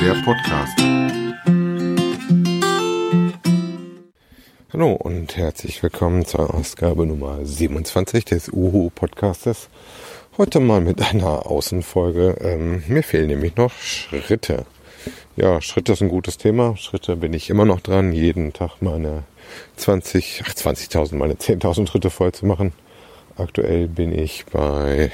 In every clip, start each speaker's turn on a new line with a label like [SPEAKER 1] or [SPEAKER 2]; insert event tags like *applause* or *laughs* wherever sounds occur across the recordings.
[SPEAKER 1] der Podcast. Hallo und herzlich willkommen zur Ausgabe Nummer 27 des Uhu Podcastes. Heute mal mit einer Außenfolge. Ähm, mir fehlen nämlich noch Schritte. Ja, Schritte ist ein gutes Thema. Schritte bin ich immer noch dran, jeden Tag meine 20, ach 20.000, meine 10.000 Schritte voll zu machen. Aktuell bin ich bei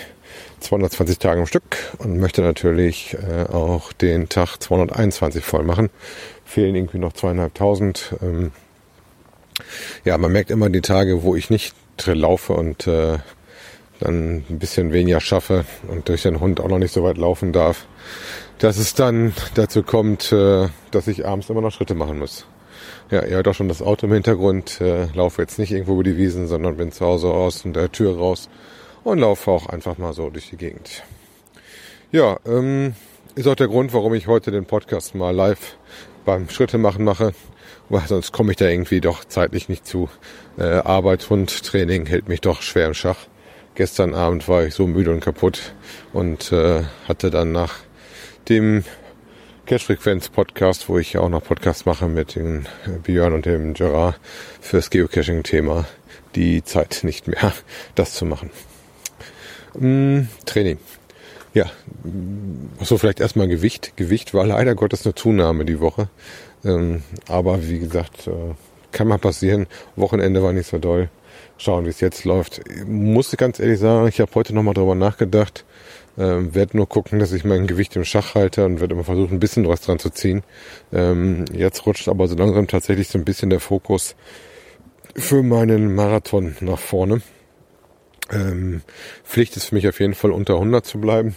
[SPEAKER 1] 220 Tagen am Stück und möchte natürlich äh, auch den Tag 221 voll machen. Fehlen irgendwie noch zweieinhalbtausend. Ähm, ja, man merkt immer die Tage, wo ich nicht laufe und äh, dann ein bisschen weniger schaffe und durch den Hund auch noch nicht so weit laufen darf, dass es dann dazu kommt, äh, dass ich abends immer noch Schritte machen muss. Ja, ihr hört auch schon das Auto im Hintergrund. Äh, laufe jetzt nicht irgendwo über die Wiesen, sondern bin zu Hause aus der Tür raus und laufe auch einfach mal so durch die Gegend. Ja, ähm, ist auch der Grund, warum ich heute den Podcast mal live beim Schritte machen mache, weil sonst komme ich da irgendwie doch zeitlich nicht zu. Äh, Arbeit und Training hält mich doch schwer im Schach. Gestern Abend war ich so müde und kaputt und äh, hatte dann nach dem Cache-Frequenz-Podcast, wo ich auch noch Podcast mache mit dem Björn und dem Gerard fürs Geocaching-Thema, die Zeit nicht mehr, *laughs* das zu machen. Hm, Training. Ja, so vielleicht erstmal Gewicht. Gewicht war leider Gottes eine Zunahme die Woche. Ähm, aber wie gesagt, äh, kann mal passieren. Wochenende war nicht so doll. Schauen, wie es jetzt läuft. Ich muss ganz ehrlich sagen, ich habe heute nochmal drüber nachgedacht ähm, werde nur gucken, dass ich mein Gewicht im Schach halte und werde immer versuchen, ein bisschen was dran zu ziehen. Ähm, jetzt rutscht aber so langsam tatsächlich so ein bisschen der Fokus für meinen Marathon nach vorne. Ähm, Pflicht ist für mich auf jeden Fall unter 100 zu bleiben.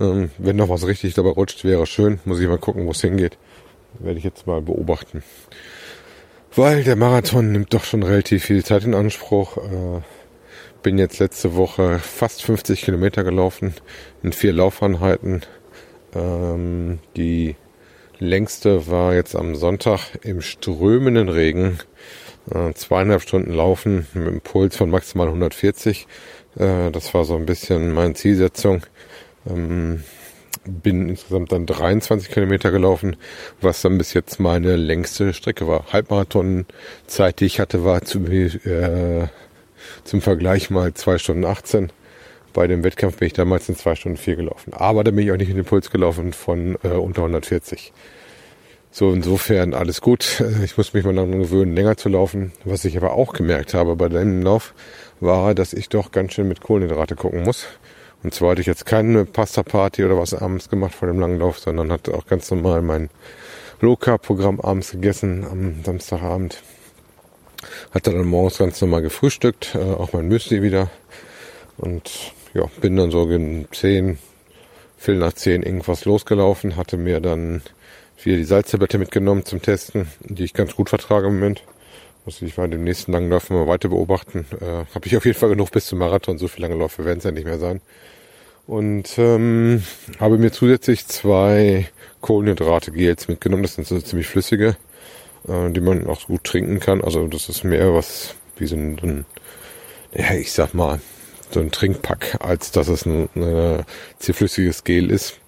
[SPEAKER 1] Ähm, wenn noch was richtig dabei rutscht, wäre schön. Muss ich mal gucken, wo es hingeht. Werde ich jetzt mal beobachten. Weil der Marathon nimmt doch schon relativ viel Zeit in Anspruch. Äh, bin jetzt letzte Woche fast 50 Kilometer gelaufen in vier Laufeinheiten. Ähm, die längste war jetzt am Sonntag im strömenden Regen. Äh, zweieinhalb Stunden laufen mit einem Puls von maximal 140. Äh, das war so ein bisschen meine Zielsetzung. Ähm, bin insgesamt dann 23 Kilometer gelaufen, was dann bis jetzt meine längste Strecke war. Halbmarathon-Zeit, die ich hatte, war zu, äh, zum Vergleich mal 2 Stunden 18. Bei dem Wettkampf bin ich damals in 2 Stunden 4 gelaufen. Aber da bin ich auch nicht in den Puls gelaufen von äh, unter 140. So, insofern alles gut. Ich muss mich mal daran gewöhnen, länger zu laufen. Was ich aber auch gemerkt habe bei dem Lauf, war, dass ich doch ganz schön mit Kohlenhydrate gucken muss. Und zwar hatte ich jetzt keine Pasta-Party oder was abends gemacht vor dem langen Lauf, sondern hatte auch ganz normal mein Low-Carb-Programm abends gegessen am Samstagabend. Hatte dann morgens ganz normal gefrühstückt, äh, auch mein Müsli wieder. Und ja, bin dann so gegen 10, Viertel nach 10 irgendwas losgelaufen, hatte mir dann wieder die Salztablette mitgenommen zum Testen, die ich ganz gut vertrage im Moment. Muss ich mal dem nächsten langen Lauf mal weiter beobachten. Äh, Habe ich auf jeden Fall genug bis zum Marathon. So viele lange Läufe werden es ja nicht mehr sein. Und ähm, habe mir zusätzlich zwei Kohlenhydrate-Gels mitgenommen. Das sind so ziemlich flüssige äh, die man auch gut trinken kann. Also das ist mehr was wie so ein, ein ja, ich sag mal, so ein Trinkpack, als dass es ein, ein zähflüssiges Gel ist.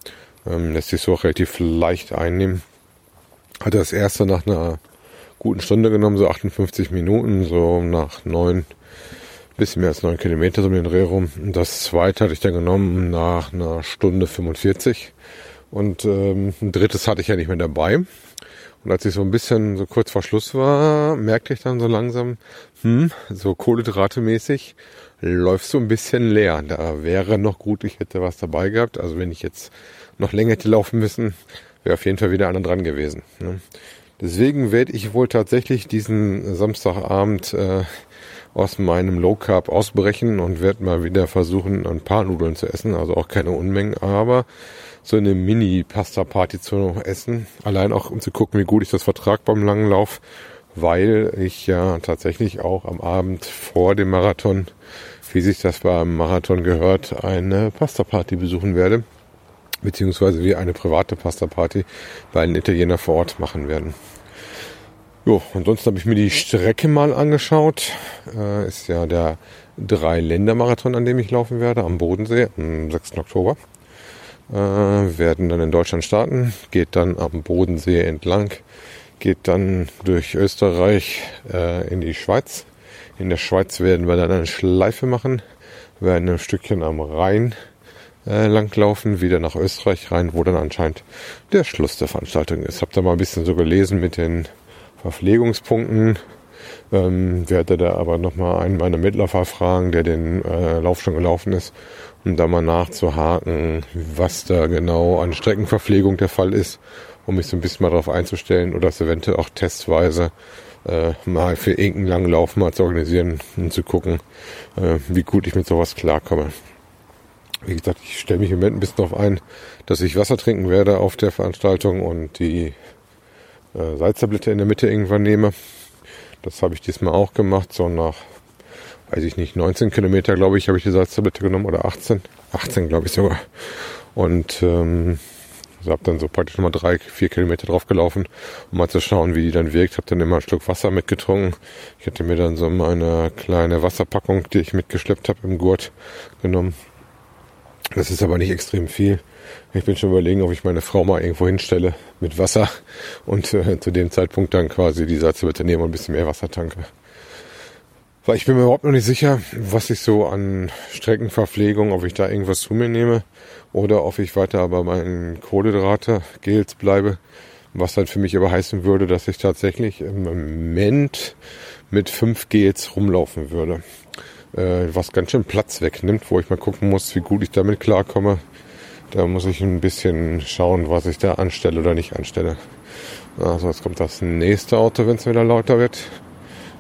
[SPEAKER 1] Ähm, lässt sich so auch relativ leicht einnehmen. Hatte das erste nach einer guten Stunde genommen, so 58 Minuten, so nach neun, bisschen mehr als neun Kilometer so um den Dreh rum. Das zweite hatte ich dann genommen nach einer Stunde 45. Und ähm, ein drittes hatte ich ja nicht mehr dabei. Und als ich so ein bisschen so kurz vor Schluss war, merkte ich dann so langsam, hm, so Kohlenhydrate-mäßig läuft so ein bisschen leer. Da wäre noch gut, ich hätte was dabei gehabt. Also wenn ich jetzt noch länger hätte laufen müssen, wäre auf jeden Fall wieder einer dran gewesen. Ne? Deswegen werde ich wohl tatsächlich diesen Samstagabend äh, aus meinem Low Carb ausbrechen und werde mal wieder versuchen, ein paar Nudeln zu essen. Also auch keine Unmengen, aber so eine Mini-Pasta-Party zu essen. Allein auch, um zu gucken, wie gut ich das vertrag beim langen Lauf, weil ich ja tatsächlich auch am Abend vor dem Marathon, wie sich das beim Marathon gehört, eine Pasta-Party besuchen werde. Beziehungsweise wir eine private Pasta-Party bei einem Italiener vor Ort machen werden. Jo, ansonsten habe ich mir die Strecke mal angeschaut. Äh, ist ja der Drei-Länder-Marathon, an dem ich laufen werde, am Bodensee am 6. Oktober. Äh, werden dann in Deutschland starten, geht dann am Bodensee entlang, geht dann durch Österreich äh, in die Schweiz. In der Schweiz werden wir dann eine Schleife machen, werden ein Stückchen am Rhein äh, langlaufen, wieder nach Österreich rein, wo dann anscheinend der Schluss der Veranstaltung ist. Hab da mal ein bisschen so gelesen mit den Verpflegungspunkten. Ähm, werde da aber nochmal einen meiner Mitläufer fragen, der den äh, Lauf schon gelaufen ist, um da mal nachzuhaken, was da genau an Streckenverpflegung der Fall ist, um mich so ein bisschen mal darauf einzustellen oder es eventuell auch testweise äh, mal für irgendeinen langen Lauf mal zu organisieren und zu gucken, äh, wie gut ich mit sowas klarkomme. Wie gesagt, ich stelle mich im Moment ein bisschen darauf ein, dass ich Wasser trinken werde auf der Veranstaltung und die äh, Salztablette in der Mitte irgendwann nehme. Das habe ich diesmal auch gemacht, so nach, weiß ich nicht, 19 Kilometer, glaube ich, habe ich die Salztablette genommen oder 18. 18, glaube ich sogar. Und ähm, also habe dann so praktisch nochmal drei, vier Kilometer drauf gelaufen, um mal zu schauen, wie die dann wirkt. Habe dann immer ein Stück Wasser mitgetrunken. Ich hatte mir dann so meine kleine Wasserpackung, die ich mitgeschleppt habe im Gurt, genommen. Das ist aber nicht extrem viel. Ich bin schon überlegen, ob ich meine Frau mal irgendwo hinstelle mit Wasser und äh, zu dem Zeitpunkt dann quasi die Salzwürste nehme und ein bisschen mehr Wasser tanke. Weil ich bin mir überhaupt noch nicht sicher, was ich so an Streckenverpflegung, ob ich da irgendwas zu mir nehme oder ob ich weiter bei meinen Kohlenhydrate, Gels bleibe. Was halt für mich aber heißen würde, dass ich tatsächlich im Moment mit fünf Gels rumlaufen würde äh, was ganz schön Platz wegnimmt, wo ich mal gucken muss, wie gut ich damit klarkomme. Da muss ich ein bisschen schauen, was ich da anstelle oder nicht anstelle. Also jetzt kommt das nächste Auto, wenn es wieder lauter wird.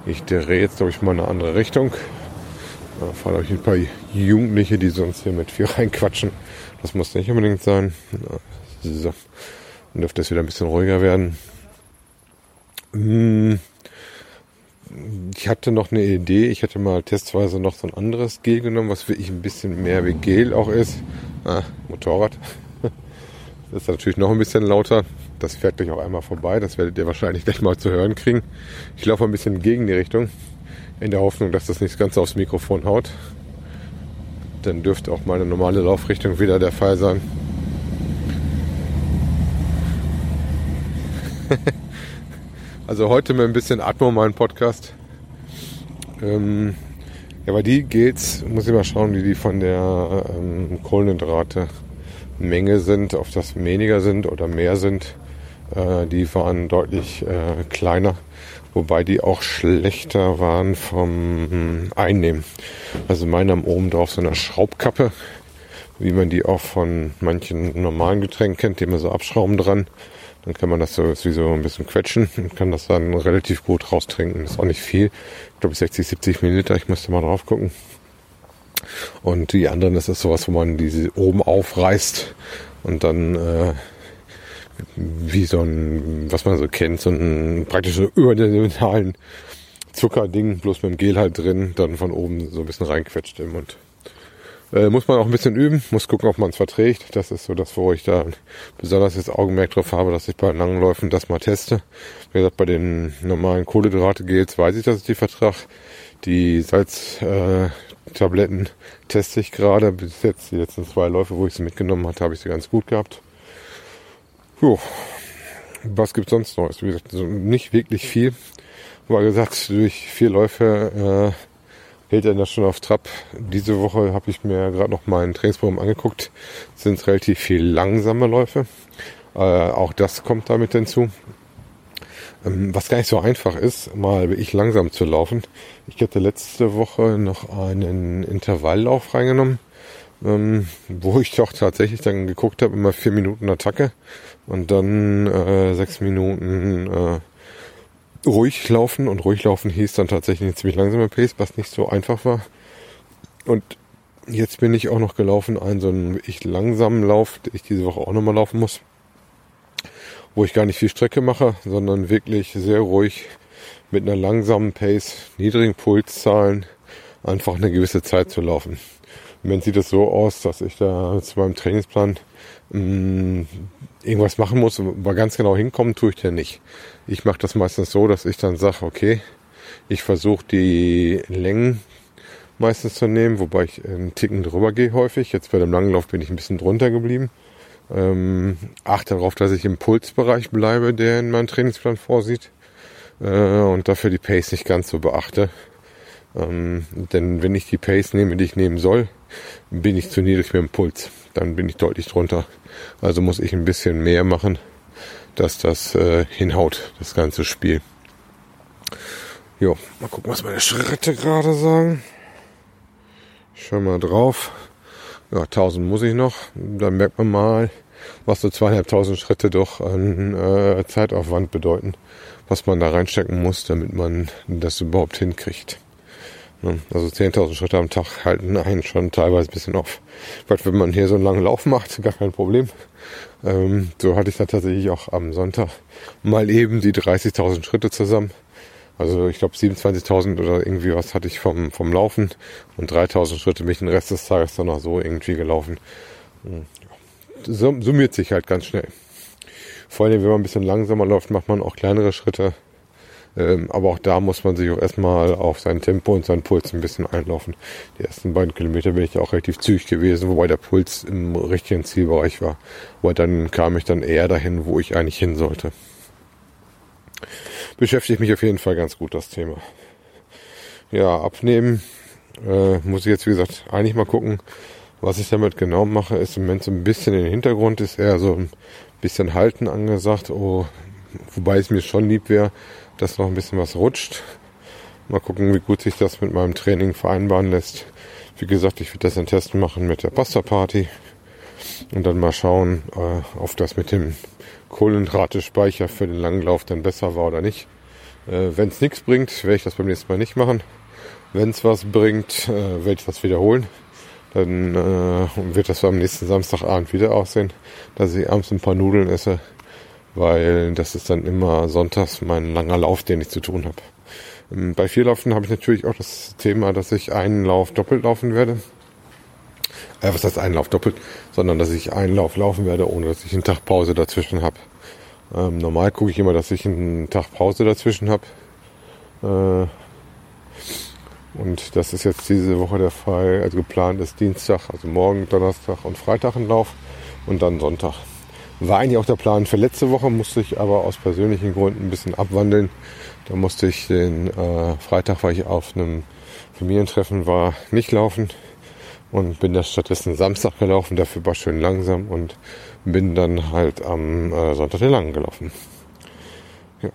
[SPEAKER 1] Ich drehe jetzt, glaube ich, mal in eine andere Richtung. Da fahren euch ein paar Jugendliche, die sonst hier mit viel reinquatschen. Das muss nicht unbedingt sein. So. Dann dürfte es wieder ein bisschen ruhiger werden. Hm ich hatte noch eine Idee. Ich hätte mal testweise noch so ein anderes Gel genommen, was wirklich ein bisschen mehr wie Gel auch ist. Ah, Motorrad. *laughs* Das ist natürlich noch ein bisschen lauter. Das fährt gleich auch einmal vorbei. Das werdet ihr wahrscheinlich gleich mal zu hören kriegen. Ich laufe ein bisschen gegen die Richtung. In der Hoffnung, dass das nicht ganz aufs Mikrofon haut. Dann dürfte auch meine normale Laufrichtung wieder der Fall sein. *laughs* Also heute mit ein bisschen Atmo mein Podcast. Ähm, ja, bei die geht's, muss ich mal schauen, wie die von der ähm, Kohlenhydrate Menge sind, ob das weniger sind oder mehr sind. Äh, die waren deutlich äh, kleiner, wobei die auch schlechter waren vom Einnehmen. Also meine haben oben drauf so eine Schraubkappe, wie man die auch von manchen normalen Getränken kennt, die immer so abschrauben dran. Dann kann man das so, wie so ein bisschen quetschen und kann das dann relativ gut raustrinken. Ist auch nicht viel. Ich glaube 60, 70 Milliliter. Ich müsste mal drauf gucken. Und die anderen, das ist sowas, wo man diese oben aufreißt und dann äh, wie so ein, was man so kennt, so ein praktisch so überdimensionalen Zuckerding, bloß mit dem Gel halt drin, dann von oben so ein bisschen reinquetscht im Mund. Äh, muss man auch ein bisschen üben, muss gucken, ob man es verträgt. Das ist so das, wo ich da besonders das Augenmerk drauf habe, dass ich bei langen Läufen das mal teste. Wie gesagt, bei den normalen Kohlenhydrate-Gels weiß ich, dass ich die vertrag. Die Salztabletten äh, teste ich gerade. Bis jetzt, die letzten zwei Läufe, wo ich sie mitgenommen hatte, habe ich sie ganz gut gehabt. Jo. Was gibt's sonst Neues? Wie gesagt, also nicht wirklich viel. War gesagt, durch vier Läufe äh, hält er das schon auf Trab. Diese Woche habe ich mir gerade noch ein Trainingsprogramm angeguckt. Das sind relativ viel langsame Läufe. Äh, auch das kommt damit hinzu. Ähm, was gar nicht so einfach ist, mal ich langsam zu laufen. Ich hatte letzte Woche noch einen Intervalllauf reingenommen, ähm, wo ich doch tatsächlich dann geguckt habe, immer vier Minuten Attacke und dann äh, sechs Minuten äh, ruhig laufen und ruhig laufen hieß dann tatsächlich eine ziemlich langsame Pace, was nicht so einfach war. Und jetzt bin ich auch noch gelaufen, einen so einen ich langsamen Lauf, den ich diese Woche auch nochmal laufen muss, wo ich gar nicht viel Strecke mache, sondern wirklich sehr ruhig mit einer langsamen Pace, niedrigen Pulszahlen, einfach eine gewisse Zeit zu laufen. Im Moment sieht es so aus, dass ich da zu meinem Trainingsplan mh, mm, irgendwas machen muss, aber ganz genau hinkommen tue ich ja nicht. Ich mache das meistens so, dass ich dann sage, okay, ich versuche die Längen meistens zu nehmen, wobei ich einen Ticken drüber gehe häufig. Jetzt bei dem Langlauf bin ich ein bisschen drunter geblieben. Ähm, achte darauf, dass ich im Pulsbereich bleibe, der in meinem Trainingsplan vorsieht. Äh, und dafür die Pace nicht ganz so beachte. Ähm, denn wenn ich die Pace nehme, die ich nehmen soll, bin ich zu niedrig mit dem Puls. Dann bin ich deutlich drunter. Also muss ich ein bisschen mehr machen, dass das äh, hinhaut, das ganze Spiel. Jo, mal gucken, was meine Schritte gerade sagen. Ich schau mal drauf. Ja, 1000 muss ich noch. Dann merkt man mal, was so zweieinhalbtausend Schritte doch an äh, Zeitaufwand bedeuten, was man da reinstecken muss, damit man das überhaupt hinkriegt. Also 10.000 Schritte am Tag halten einen schon teilweise ein bisschen auf. Weil wenn man hier so einen langen Lauf macht, *laughs* gar kein Problem. Ähm, so hatte ich dann tatsächlich auch am Sonntag mal eben die 30.000 Schritte zusammen. Also ich glaube 27.000 oder irgendwie was hatte ich vom, vom Laufen und 3.000 Schritte bin ich den Rest des Tages dann noch so irgendwie gelaufen. Summiert sich halt ganz schnell. Vor allem, wenn man ein bisschen langsamer läuft, macht man auch kleinere Schritte. Ähm, aber auch da muss man sich auch erstmal auf sein Tempo und seinen Puls ein bisschen einlaufen. Die ersten beiden Kilometer bin ich auch relativ zügig gewesen, wobei der Puls im richtigen Zielbereich war. Aber dann kam ich dann eher dahin, wo ich eigentlich hin sollte. Beschäftigt mich auf jeden Fall ganz gut das Thema. Ja, abnehmen äh, muss ich jetzt wie gesagt eigentlich mal gucken, was ich damit genau mache. Ist im Moment so ein bisschen in den Hintergrund, ist eher so ein bisschen halten angesagt. Oh, wobei es mir schon lieb wäre, dass noch ein bisschen was rutscht. Mal gucken, wie gut sich das mit meinem Training vereinbaren lässt. Wie gesagt, ich werde das ein Test machen mit der Pasta Party und dann mal schauen, äh, ob das mit dem Kohlenhydrate-Speicher für den langen Lauf dann besser war oder nicht. Äh, Wenn es nichts bringt, werde ich das beim nächsten Mal nicht machen. Wenn es was bringt, äh, werde ich das wiederholen. Dann äh, wird das am nächsten Samstagabend wieder aussehen, dass ich abends ein paar Nudeln esse weil das ist dann immer sonntags mein langer Lauf, den ich zu tun habe. Ähm, bei Vierlaufen habe ich natürlich auch das Thema, dass ich einen Lauf doppelt laufen werde. Äh, was heißt einen Lauf doppelt? Sondern, dass ich einen Lauf laufen werde, ohne dass ich einen Tag Pause dazwischen habe. Ähm, normal gucke ich immer, dass ich einen Tag Pause dazwischen habe. Äh, und das ist jetzt diese Woche der Fall. Also geplant ist Dienstag, also morgen, Donnerstag und Freitag ein Lauf und dann Sonntag. War eigentlich auch der Plan für letzte Woche, musste ich aber aus persönlichen Gründen ein bisschen abwandeln. Da musste ich den äh, Freitag, weil ich auf einem Familientreffen war, nicht laufen und bin das stattdessen Samstag gelaufen. Dafür war schön langsam und bin dann halt am äh, Sonntag den Langen gelaufen. Ja.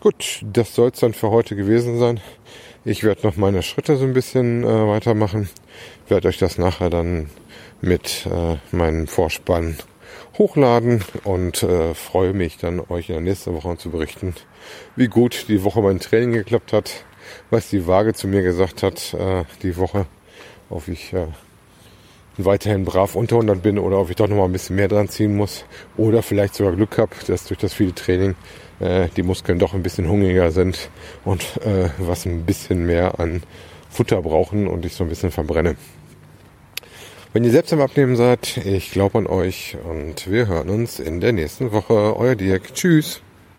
[SPEAKER 1] Gut, das soll es dann für heute gewesen sein. Ich werde noch meine Schritte so ein bisschen äh, weitermachen. Werde euch das nachher dann mit äh, meinem Vorspann hochladen und äh, freue mich dann euch in der nächsten Woche zu berichten, wie gut die Woche mein Training geklappt hat, was die Waage zu mir gesagt hat äh, die Woche, ob ich äh, weiterhin brav unter 100 bin oder ob ich doch noch mal ein bisschen mehr dran ziehen muss oder vielleicht sogar Glück habe, dass durch das viele Training äh, die Muskeln doch ein bisschen hungriger sind und äh, was ein bisschen mehr an Futter brauchen und ich so ein bisschen verbrenne. Wenn ihr selbst am Abnehmen seid, ich glaube an euch und wir hören uns in der nächsten Woche. Euer Dirk. Tschüss.